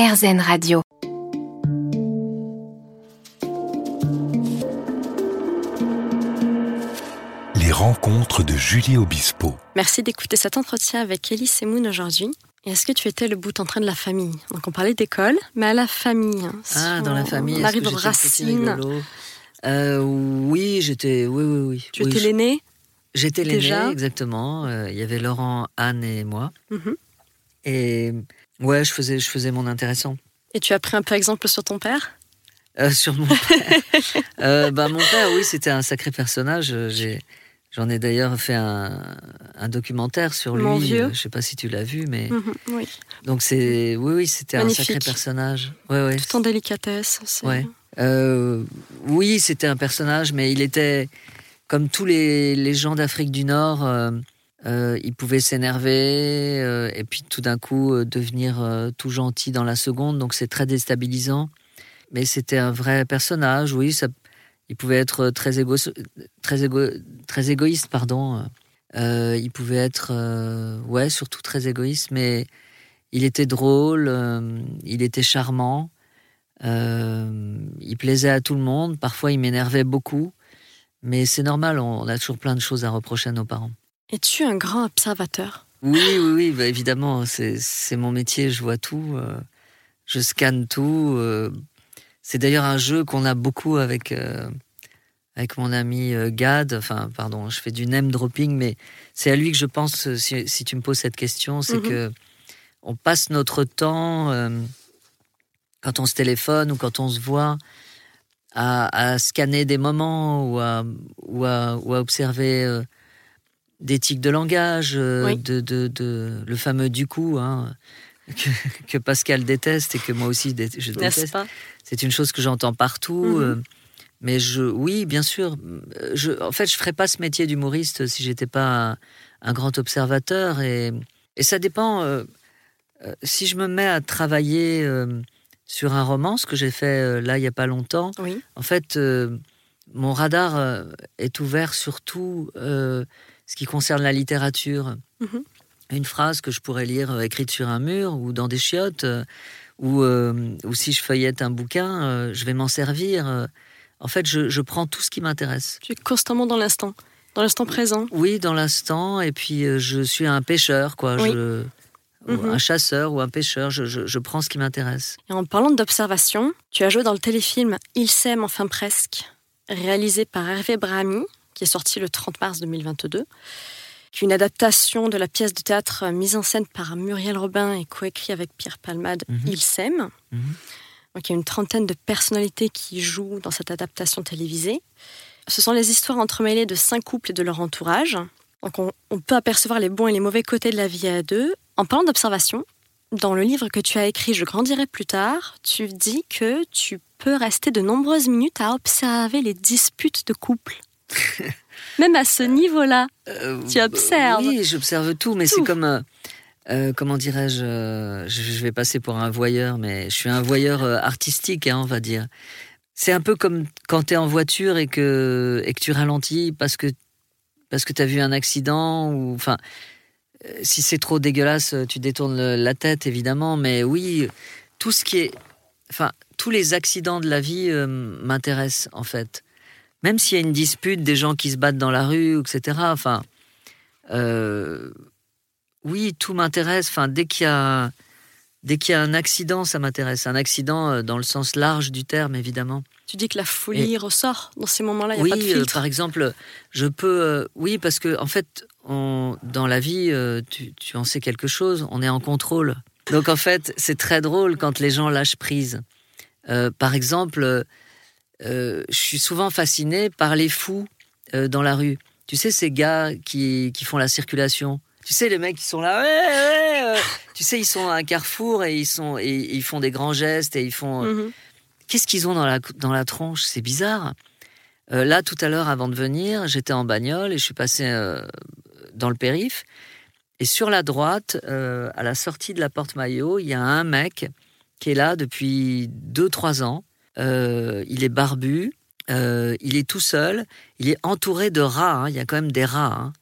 RZN Radio. Les rencontres de Julie Obispo. Merci d'écouter cet entretien avec Elie Semoun aujourd'hui. Et est-ce que tu étais le bout en train de la famille? Donc on parlait d'école, mais à la famille. hein, si Ah, dans la famille. On arrive aux racines. Euh, Oui, j'étais. Oui, oui, oui. Tu Oui, étais l'aîné? J'étais l'aîné, déjà? exactement. Euh, Il y avait Laurent, Anne et moi. Mhm. Et ouais, je faisais, je faisais mon intéressant. Et tu as pris un peu exemple sur ton père? Euh, sur mon père. Euh, bah, mon père, oui, c'était un sacré personnage. Euh, J'ai, j'en ai d'ailleurs fait un, un documentaire sur lui. Mon vieux. Euh, Je sais pas si tu l'as vu, mais Mhm, Oui, donc c'est, oui, oui, c'était un sacré personnage. Ouais, ouais. tout en délicatesse. Ouais. Euh, oui, c'était un personnage, mais il était comme tous les, les gens d'Afrique du Nord. Euh, euh, il pouvait s'énerver euh, et puis tout d'un coup euh, devenir euh, tout gentil dans la seconde. Donc c'est très déstabilisant. Mais c'était un vrai personnage. Oui, ça, il pouvait être très, égo, très, égo, très égoïste, pardon. Euh, il pouvait être, euh, ouais, surtout très égoïste, mais il était drôle, euh, il était charmant. Euh, il plaisait à tout le monde. Parfois, il m'énervait beaucoup. Mais c'est normal, on a toujours plein de choses à reprocher à nos parents. Es-tu un grand observateur? Oui, oui, oui, bah, évidemment, c'est mon métier, je vois tout. euh, je scanne tout. euh. c'est d'ailleurs un jeu qu'on a beaucoup avec, euh, avec mon ami Gad. Enfin, pardon, je fais du name dropping, mais c'est à lui que je pense, si, si tu me poses cette question, c'est Mhm. que on passe notre temps, quand on se téléphone ou quand on se voit, à, à scanner des moments ou à, ou à, ou à observer tics de langage, euh, Oui. de, de, de- le fameux du coup, hein, que, que Pascal déteste et que moi aussi je déteste. C'est une chose que j'entends partout. Mhm. euh, mais je, oui, bien sûr. Je, en fait, je ferais pas ce métier d'humoriste si j'étais pas un, un grand observateur. Et, et ça dépend. euh, euh, si je me mets à travailler euh, sur un roman, ce que j'ai fait là il y a pas longtemps, Oui. en fait, mon radar est ouvert sur tout euh, ce qui concerne la littérature. Mhm. Une phrase que je pourrais lire euh, écrite sur un mur ou dans des chiottes, euh, ou, euh, ou si je feuillette un bouquin, je vais m'en servir. en fait, je, je prends tout ce qui m'intéresse. Tu es constamment dans l'instant, dans l'instant présent. Oui, dans l'instant, et puis je suis un pêcheur, quoi. Oui. Je, ou Mhm. Un chasseur ou un pêcheur, je, prends ce qui m'intéresse. Et en parlant d'observation, tu as joué dans le téléfilm Il s'aime enfin presque, réalisé par Hervé Brahami, qui est sorti le 30 mars 2022, qui est une adaptation de la pièce de théâtre euh, mise en scène par Muriel Robin et coécrit avec Pierre Palmade, Mhm. Il s'aime. Mhm. Donc il y a une trentaine de personnalités qui jouent dans cette adaptation télévisée. Ce sont les histoires entremêlées de cinq couples et de leur entourage. Donc on, on peut apercevoir les bons et les mauvais côtés de la vie à deux. En parlant d'observation, dans le livre que tu as écrit Je grandirai plus tard, tu dis que tu peux rester de nombreuses minutes à observer les disputes de couple. Même à ce niveau-là. Euh, Tu observes. Oui, j'observe tout, mais c'est comme. euh, euh, comment dirais-je je, vais passer pour un voyeur, mais je suis un voyeur artistique, hein, on va dire. C'est un peu comme quand tu es en voiture et que, et que tu ralentis parce que, parce que tu as vu un accident ou. Enfin, si c'est trop dégueulasse, tu détournes la tête, évidemment, mais oui, tout ce qui est. Enfin, tous les accidents de la vie euh, m'intéressent, en fait. Même s'il y a une dispute, des gens qui se battent dans la rue, etc. Enfin. Euh, oui, tout m'intéresse. Enfin, dès qu'il y a dès qu'il y a un accident, ça m'intéresse. Un accident euh, dans le sens large du terme, évidemment. Tu dis que la folie ressort dans ces moments-là, a oui, pas de euh, par exemple, je peux. euh, oui, parce que en fait, on- dans la vie, tu, tu en sais quelque chose. On est en contrôle. Donc en fait, c'est très drôle quand les gens lâchent prise. Euh, par exemple, je suis souvent fasciné par les fous euh, dans la rue. Tu sais, ces gars qui, qui font la circulation. Tu sais, les mecs qui sont là, ouais, ouais, euh, tu sais, ils sont à un carrefour et ils, sont, et ils font des grands gestes et ils font. Mhm. Qu'est-ce qu'ils ont dans la, dans la tronche? C'est bizarre. Euh, là, tout à l'heure, avant de venir, j'étais en bagnole et je suis passé euh, dans le périph. Et sur la droite, euh, à la sortie de la porte Maillot, il y a un mec qui est là depuis 2-3 ans. Euh, il est barbu, euh, il est tout seul, il est entouré de rats. hein. Il y a quand même des rats. hein.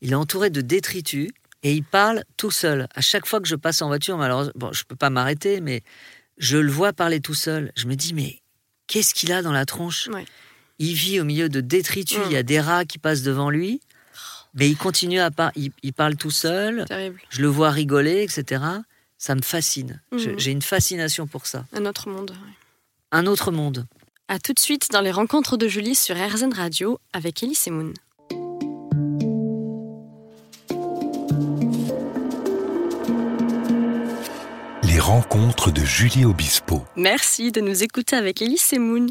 Il est entouré de détritus et il parle tout seul. À chaque fois que je passe en voiture, malheureusement, bon, je peux pas m'arrêter, mais je le vois parler tout seul. Je me dis, mais qu'est-ce qu'il a dans la tronche? Ouais. Il vit au milieu de détritus, il y a des rats qui passent devant lui, mais il continue à parler, il, il parle tout seul, Terrible. je le vois rigoler, etc. Ça me fascine. Mhm. J'ai une fascination pour ça. Un autre monde. ouais. Un autre monde. À tout de suite dans les rencontres de Julie sur RZN Radio avec Ellie Semoun. Les rencontres de Julie Obispo. Merci de nous écouter avec Ellie Semoun.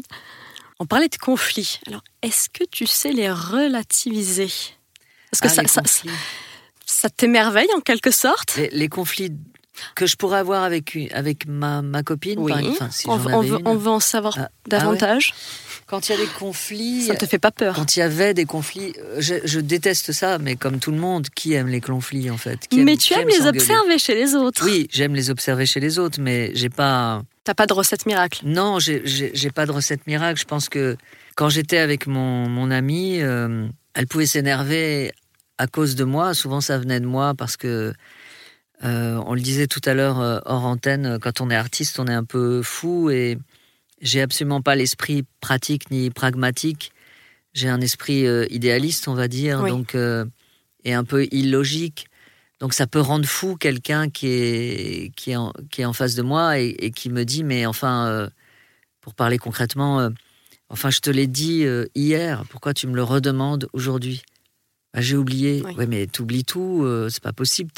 On parlait de conflits. Alors, est-ce que tu sais les relativiser? Parce que Ah, ça, ça, t'émerveille en quelque sorte? Les, les conflits que je pourrais avoir avec, avec ma, ma copine, Oui. par exemple, enfin, si on, veut, une. on veut en savoir Ah, davantage. Quand il y a des conflits, Ça te fait pas peur quand il y avait des conflits, euh, je, je déteste ça, mais comme tout le monde, qui aime les conflits en fait Qui aime- Mais tu aimes aime les observer chez les autres. Oui, j'aime les observer chez les autres, mais j'ai pas. T'as pas de recette miracle. Non, j'ai pas de recette miracle. Je pense que quand j'étais avec mon, mon amie, euh, elle pouvait s'énerver à cause de moi. Souvent, ça venait de moi parce que, euh, on le disait tout à l'heure euh, hors antenne, quand on est artiste, on est un peu fou et j'ai absolument pas l'esprit pratique ni pragmatique. J'ai un esprit euh, idéaliste, on va dire, Oui. donc euh, et un peu illogique. Donc ça peut rendre fou quelqu'un qui est, qui, est en, qui est en face de moi et, et qui me dit, mais enfin, euh, pour parler concrètement, euh, enfin je te l'ai dit euh, hier, pourquoi tu me le redemandes aujourd'hui? Bah, J'ai oublié. Oui. Ouais, mais t'oublies tout, euh, c'est pas possible.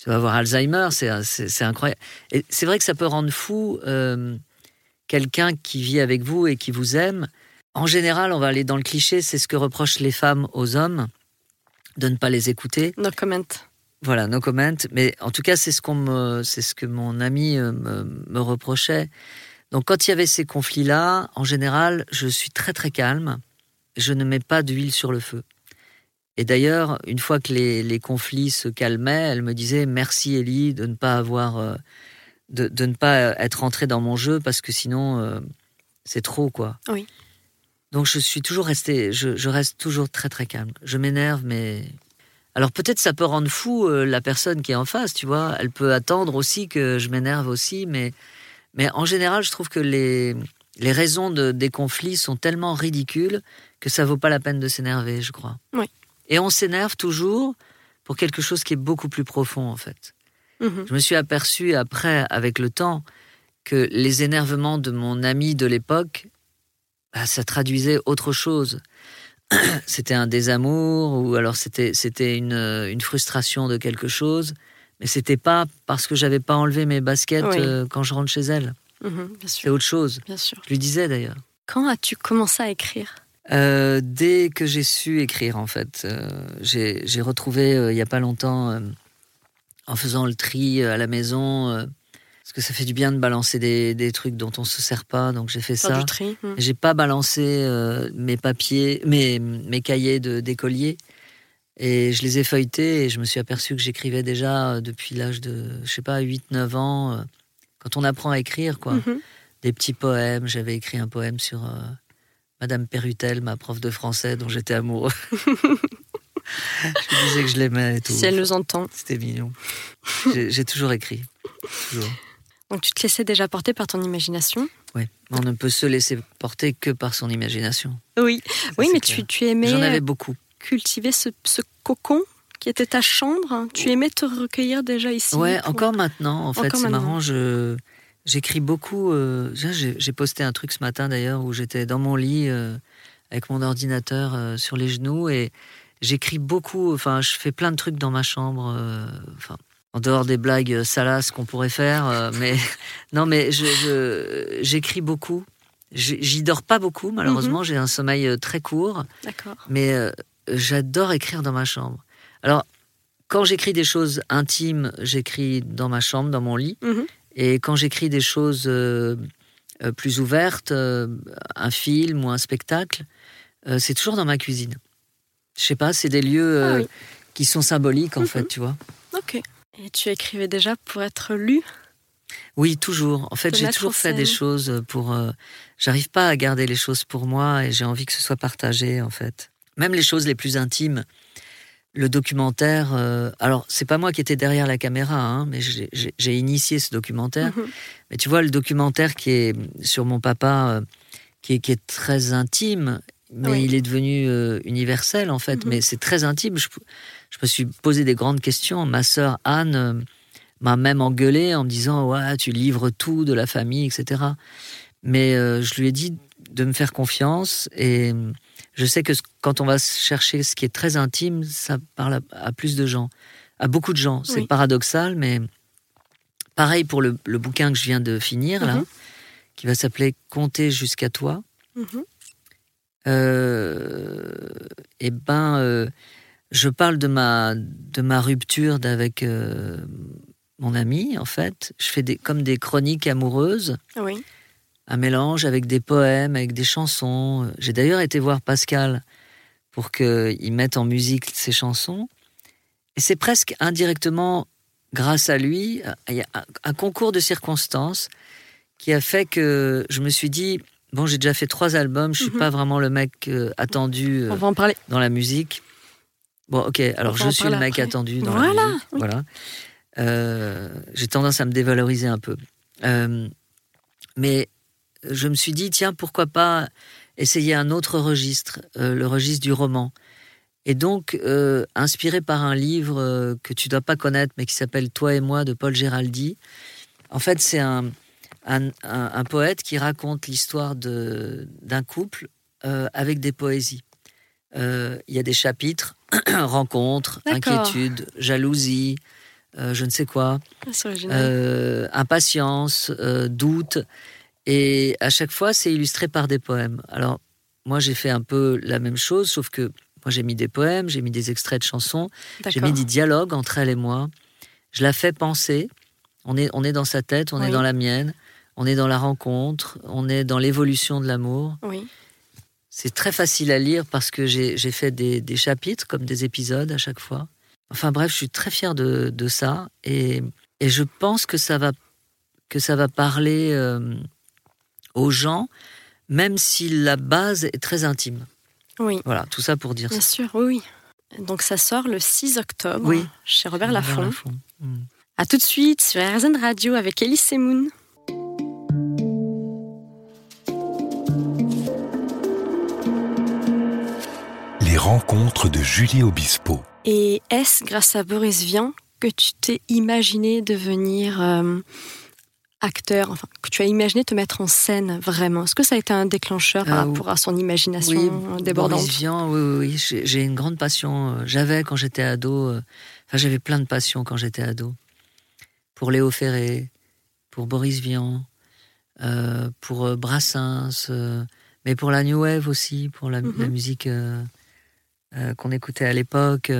Tu vas avoir Alzheimer, c'est incroyable. Et c'est vrai que ça peut rendre fou euh, quelqu'un qui vit avec vous et qui vous aime. En général, on va aller dans le cliché, c'est ce que reprochent les femmes aux hommes, de ne pas les écouter. No comment. Voilà, no comment. Mais en tout cas, c'est ce qu'on me, c'est ce que mon ami euh, me, me reprochait. Donc, quand il y avait ces conflits-là, en général, je suis très très calme. Je ne mets pas d'huile sur le feu. Et d'ailleurs, une fois que les, les conflits se calmaient, elle me disait merci Ellie de ne pas avoir, euh, de, de ne pas être entrée dans mon jeu parce que sinon euh, c'est trop quoi. Oui. Donc je suis toujours resté, je, je reste toujours très très calme. Je m'énerve, mais alors peut-être ça peut rendre fou euh, la personne qui est en face, tu vois. Elle peut attendre aussi que je m'énerve aussi, mais mais en général, je trouve que les les raisons de, des conflits sont tellement ridicules que ça vaut pas la peine de s'énerver, je crois. Oui. Et on s'énerve toujours pour quelque chose qui est beaucoup plus profond, en fait. Mhm. Je me suis aperçu après, avec le temps, que les énervements de mon ami de l'époque, bah, ça traduisait autre chose. c'était un désamour, ou alors c'était c'était une, une frustration de quelque chose, mais c'était pas parce que j'avais pas enlevé mes baskets Oui. euh, quand je rentre chez elle. Mhm, C'est autre chose. Bien sûr. Je lui disais d'ailleurs. Quand as-tu commencé à écrire? Euh, dès que j'ai su écrire, en fait, euh, j'ai retrouvé euh, il y a pas longtemps, en faisant le tri à la maison, parce que ça fait du bien de balancer des, des trucs dont on se sert pas, donc j'ai fait Faire ça. du tri Mhm. J'ai pas balancé mes papiers, mes, mes cahiers d'écolier, et je les ai feuilletés et je me suis aperçu que j'écrivais déjà depuis l'âge de, je sais pas, 8-9 ans. quand on apprend à écrire, quoi Mhm. des petits poèmes. J'avais écrit un poème sur Madame Pérutel, ma prof de français dont j'étais amoureux. je disais que je l'aimais et tout. Si elle nous entend. C'était mignon. J'ai toujours écrit. Toujours. Donc tu te laissais déjà porter par ton imagination? Oui. On ne peut se laisser porter que par son imagination. Oui. Ça, oui, mais clair. tu, tu aimais J'en avais beaucoup. cultiver ce, ce cocon qui était ta chambre? Tu aimais te recueillir déjà ici? Ouais, pour- encore maintenant, en fait, c'est marrant. Je j'écris beaucoup. euh, j'ai posté un truc ce matin d'ailleurs où j'étais dans mon lit euh, avec mon ordinateur euh, sur les genoux et j'écris beaucoup. Enfin, je fais plein de trucs dans ma chambre. Enfin, en dehors des blagues salaces qu'on pourrait faire, mais non, mais je je- j'écris beaucoup. J'y dors pas beaucoup, malheureusement. Mhm. J'ai un sommeil très court. D'accord. Mais j'adore écrire dans ma chambre. Alors, quand j'écris des choses intimes, j'écris dans ma chambre, dans mon lit. Mhm. Et quand j'écris des choses euh, euh, plus ouvertes, euh, un film ou un spectacle, c'est toujours dans ma cuisine. Je sais pas, c'est des lieux Ah oui. qui sont symboliques en fait, tu vois. Ok. Et tu écrivais déjà pour être lu? Oui, toujours. En fait, j'ai toujours fait des choses pour. euh, J'arrive pas à garder les choses pour moi et j'ai envie que ce soit partagé, en fait. Même les choses les plus intimes. Le documentaire. euh, alors, c'est pas moi qui étais derrière la caméra, hein, mais j'ai- initié ce documentaire. Mhm. Mais tu vois, le documentaire qui est sur mon papa, euh, qui, est, qui est très intime, mais Oui. il est devenu euh, universel en fait. Mhm. Mais c'est très intime. Je, je me suis posé des grandes questions. Ma sœur Anne m'a même engueulé en me disant Ouais, tu livres tout de la famille, etc. Mais je lui ai dit de me faire confiance et je sais que quand on va chercher ce qui est très intime, ça parle à, à plus de gens, à beaucoup de gens. C'est Oui. paradoxal, mais pareil pour le, le bouquin que je viens de finir, là, Mhm. qui va s'appeler Compter jusqu'à toi. Euh, ben, euh, je parle de ma, de ma rupture d'avec euh, mon ami, en fait. Je fais des, comme des chroniques amoureuses Oui. Un mélange avec des poèmes, avec des chansons. J'ai d'ailleurs été voir Pascal pour qu'il mette en musique ses chansons. Et c'est presque indirectement grâce à lui, un- concours de circonstances qui a fait que je me suis dit, bon, j'ai déjà fait trois albums, je suis Mhm. pas vraiment le mec euh, attendu euh, On va en parler. dans la musique. Bon, ok, alors je suis le mec après. attendu dans Voilà, la musique. oui. Voilà. Euh, J'ai tendance à me dévaloriser un peu. Mais je me suis dit, tiens, pourquoi pas essayer un autre registre, euh, le registre du roman. Et donc, euh, inspiré par un livre euh, que tu dois pas connaître, mais qui s'appelle Toi et moi de Paul Géraldi. En fait, c'est un, un, un- un poète qui raconte l'histoire d'un couple avec des poésies. Il y a des chapitres, rencontres, D'accord. inquiétudes, jalousie, je ne sais quoi, Ah, impatience, doute. Et à chaque fois, c'est illustré par des poèmes. Alors, moi, j'ai fait un peu la même chose, sauf que moi, j'ai mis des poèmes, j'ai mis des extraits de chansons, j'ai mis des dialogues entre elle et moi. Je la fais penser. On est, on est dans sa tête, on est dans la mienne, on est dans la rencontre, on est dans l'évolution de l'amour. Oui. C'est très facile à lire parce que j'ai j'ai fait des, des chapitres comme des épisodes à chaque fois. Enfin bref, je suis très fier de, de ça et, et je pense que ça va, que ça va parler euh, aux gens, même si la base est très intime. Oui. Voilà, tout ça pour dire Bien ça. sûr, oui, oui. Donc ça sort le 6 octobre Oui. chez Robert Robert Laffont. Laffont. Mm. À tout de suite sur RZN Radio avec Elise Semoun. Les rencontres de Julie Obispo. Et est-ce grâce à Boris Vian que tu t'es imaginé devenir euh, acteur, enfin que tu as imaginé te mettre en scène vraiment? Est-ce que ça a été un déclencheur par Euh, rapport à son imagination Oui, débordante? Boris Vian, oui, oui, oui, j'ai une grande passion. euh, J'avais quand j'étais ado, euh, enfin j'avais plein de passions quand j'étais ado. Pour Léo Ferré, pour Boris Vian, euh, pour Brassens, euh, mais pour la New Wave aussi, pour la, Mhm. la musique qu'on écoutait à l'époque,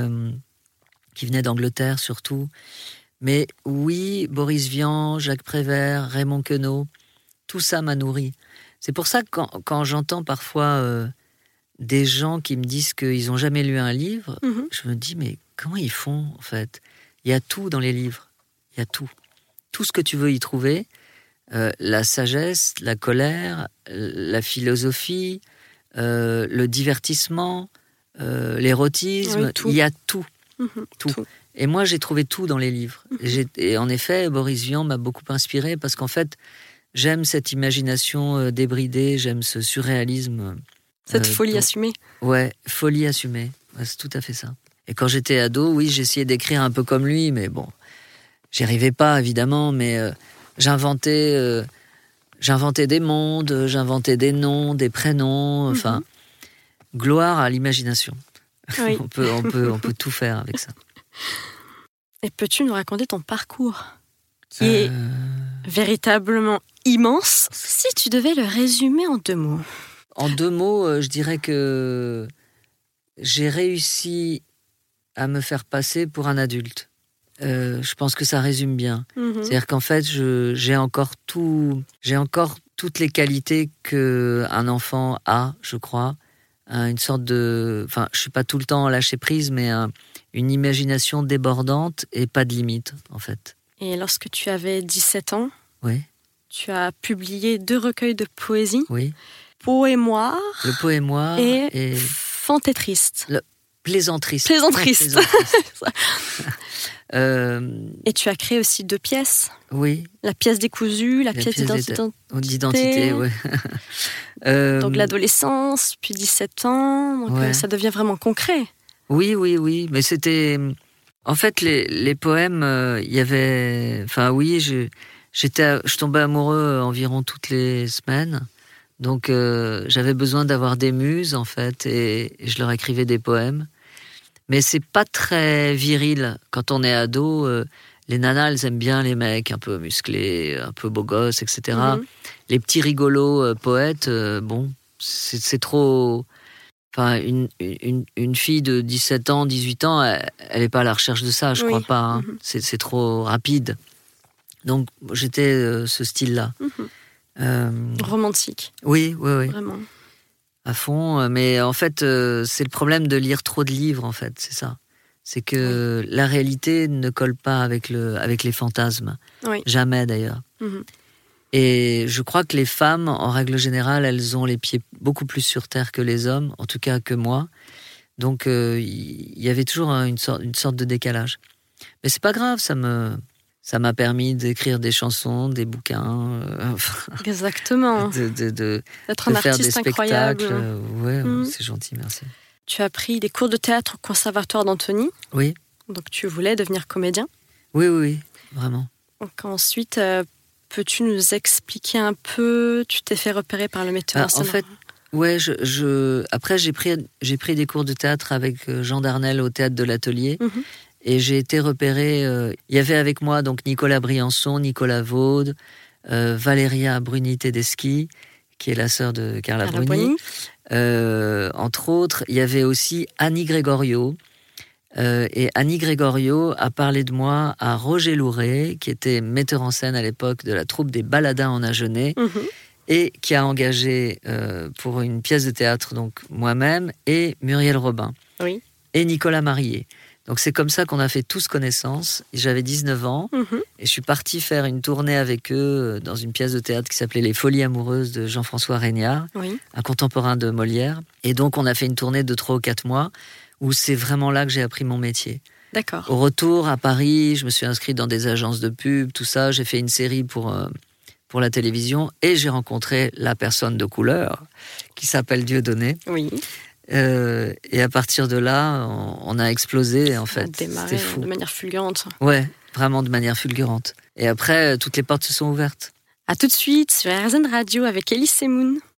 qui venait d'Angleterre surtout. Mais oui, Boris Vian, Jacques Prévert, Raymond Queneau, tout ça m'a nourri. C'est pour ça que quand, quand j'entends parfois euh, des gens qui me disent qu'ils n'ont jamais lu un livre, Mhm. je me dis, mais comment ils font en fait? Il y a tout dans les livres. Il y a tout. Tout ce que tu veux y trouver. Euh, la sagesse, la colère, euh, la philosophie, euh, le divertissement, l'érotisme. Oui, tout. Il y a tout. Mhm. Tout. Et moi, j'ai trouvé tout dans les livres. Mhm. Et en effet, Boris Vian m'a beaucoup inspiré parce qu'en fait, j'aime cette imagination euh, débridée, j'aime ce surréalisme. Cette euh, folie dont- assumée. Ouais, folie assumée. Ouais, c'est tout à fait ça. Et quand j'étais ado, oui, j'essayais d'écrire un peu comme lui, mais bon, j'y arrivais pas évidemment, mais euh, j'inventais, euh, j'inventais des mondes, j'inventais des noms, des prénoms, enfin, gloire à l'imagination. Oui. on peut, on peut, on peut tout faire avec ça. Et peux-tu nous raconter ton parcours qui est Euh, véritablement immense si tu devais le résumer en deux mots En deux mots, euh, je dirais que j'ai réussi à me faire passer pour un adulte. Euh, je pense que ça résume bien. Mhm. C'est-à-dire qu'en fait, j'ai encore tout, j'ai encore toutes les qualités que un enfant a, je crois. Un- Une sorte de, enfin, je suis pas tout le temps lâché prise, mais un- une imagination débordante et pas de limite, en fait. Et lorsque tu avais 17 ans, Oui, tu as publié deux recueils de poésie, oui. Poémoire Le poémoire et et Fantétriste. plaisantriste. Plaisantriste. Ouais, plaisantriste. Euh, Et tu as créé aussi deux pièces. oui, La pièce décousue, la, La pièce pièce d'identité. d'identité, ouais. Euh, Donc l'adolescence, puis 17 ans. Donc Ouais. euh, ça devient vraiment concret. Oui, oui, oui. Mais c'était. En fait, les, les poèmes, euh, il y avait. Enfin, oui, je, j'étais, je tombais amoureux environ toutes les semaines. Donc, j'avais besoin d'avoir des muses, en fait, et, je leur écrivais des poèmes. Mais c'est pas très viril. Quand on est ado, euh, les nanas, elles aiment bien les mecs un peu musclés, un peu beaux gosses, etc. Mhm. Les petits rigolos euh, poètes, euh, bon, c'est trop. Enfin, une, une, une fille de 17 ans, 18 ans, elle n'est pas à la recherche de ça, je Oui. crois pas. hein. Mhm. C'est c'est trop rapide. Donc, j'étais ce style-là. Mhm. Romantique, oui, oui, oui, vraiment. À fond. euh, Mais en fait, euh, c'est le problème de lire trop de livres, en fait, c'est ça. C'est que la réalité ne colle pas avec, le, avec les fantasmes. Oui. Jamais, d'ailleurs. Mhm. Et je crois que les femmes, en règle générale, elles ont les pieds beaucoup plus sur terre que les hommes, en tout cas que moi. Donc euh, il y avait toujours un- une sorte, une sorte de décalage. Mais c'est pas grave, ça me ça m'a permis d'écrire des chansons, des bouquins, euh, Exactement. de, de, de- D'être de un faire des spectacles. incroyable. Ouais, Mhm. c'est gentil, merci. Tu as pris des cours de théâtre au Conservatoire d'Antony. Oui, Donc tu voulais devenir comédien. oui, oui, oui, vraiment. Donc ensuite, euh, peux-tu nous expliquer un peu Tu t'es fait repérer par le metteur Bah, en en fait, Ouais, je, je- après j'ai pris j'ai pris des cours de théâtre avec euh, Jean Darnel au théâtre de l'Atelier Mhm. Et j'ai été repéré. euh, Il y avait avec moi donc Nicolas Briançon, Nicolas Vaude, euh, Valéria Bruni Tedeschi, qui est la sœur de Carla Carla Bruni. Euh, entre autres, il y avait aussi Annie Gregorio. Euh, et Annie Gregorio a parlé de moi à Roger Louret, qui était metteur en scène à l'époque de la troupe des Baladins en Agenais Mhm. et qui a engagé euh, pour une pièce de théâtre donc moi-même et Muriel Robin Oui. et Nicolas Marié. Donc c'est comme ça qu'on a fait tous connaissance. J'avais 19 ans Mhm. et je suis parti faire une tournée avec eux euh, dans une pièce de théâtre qui s'appelait Les Folies amoureuses de Jean-François Régnard, Oui. un contemporain de Molière. Et donc on a fait une tournée de 3 ou 4 mois où c'est vraiment là que j'ai appris mon métier. D'accord. Au retour à Paris, je me suis inscrite dans des agences de pub, tout ça. J'ai fait une série pour, euh, pour la télévision et j'ai rencontré la personne de couleur qui s'appelle Dieudonné. Oui. Euh, et à partir de là, on, on a explosé en fait. C'était fou. de manière fulgurante. Ouais, vraiment de manière fulgurante. Et après, euh, toutes les portes se sont ouvertes. À tout de suite sur RZN Radio avec Elise Semoun.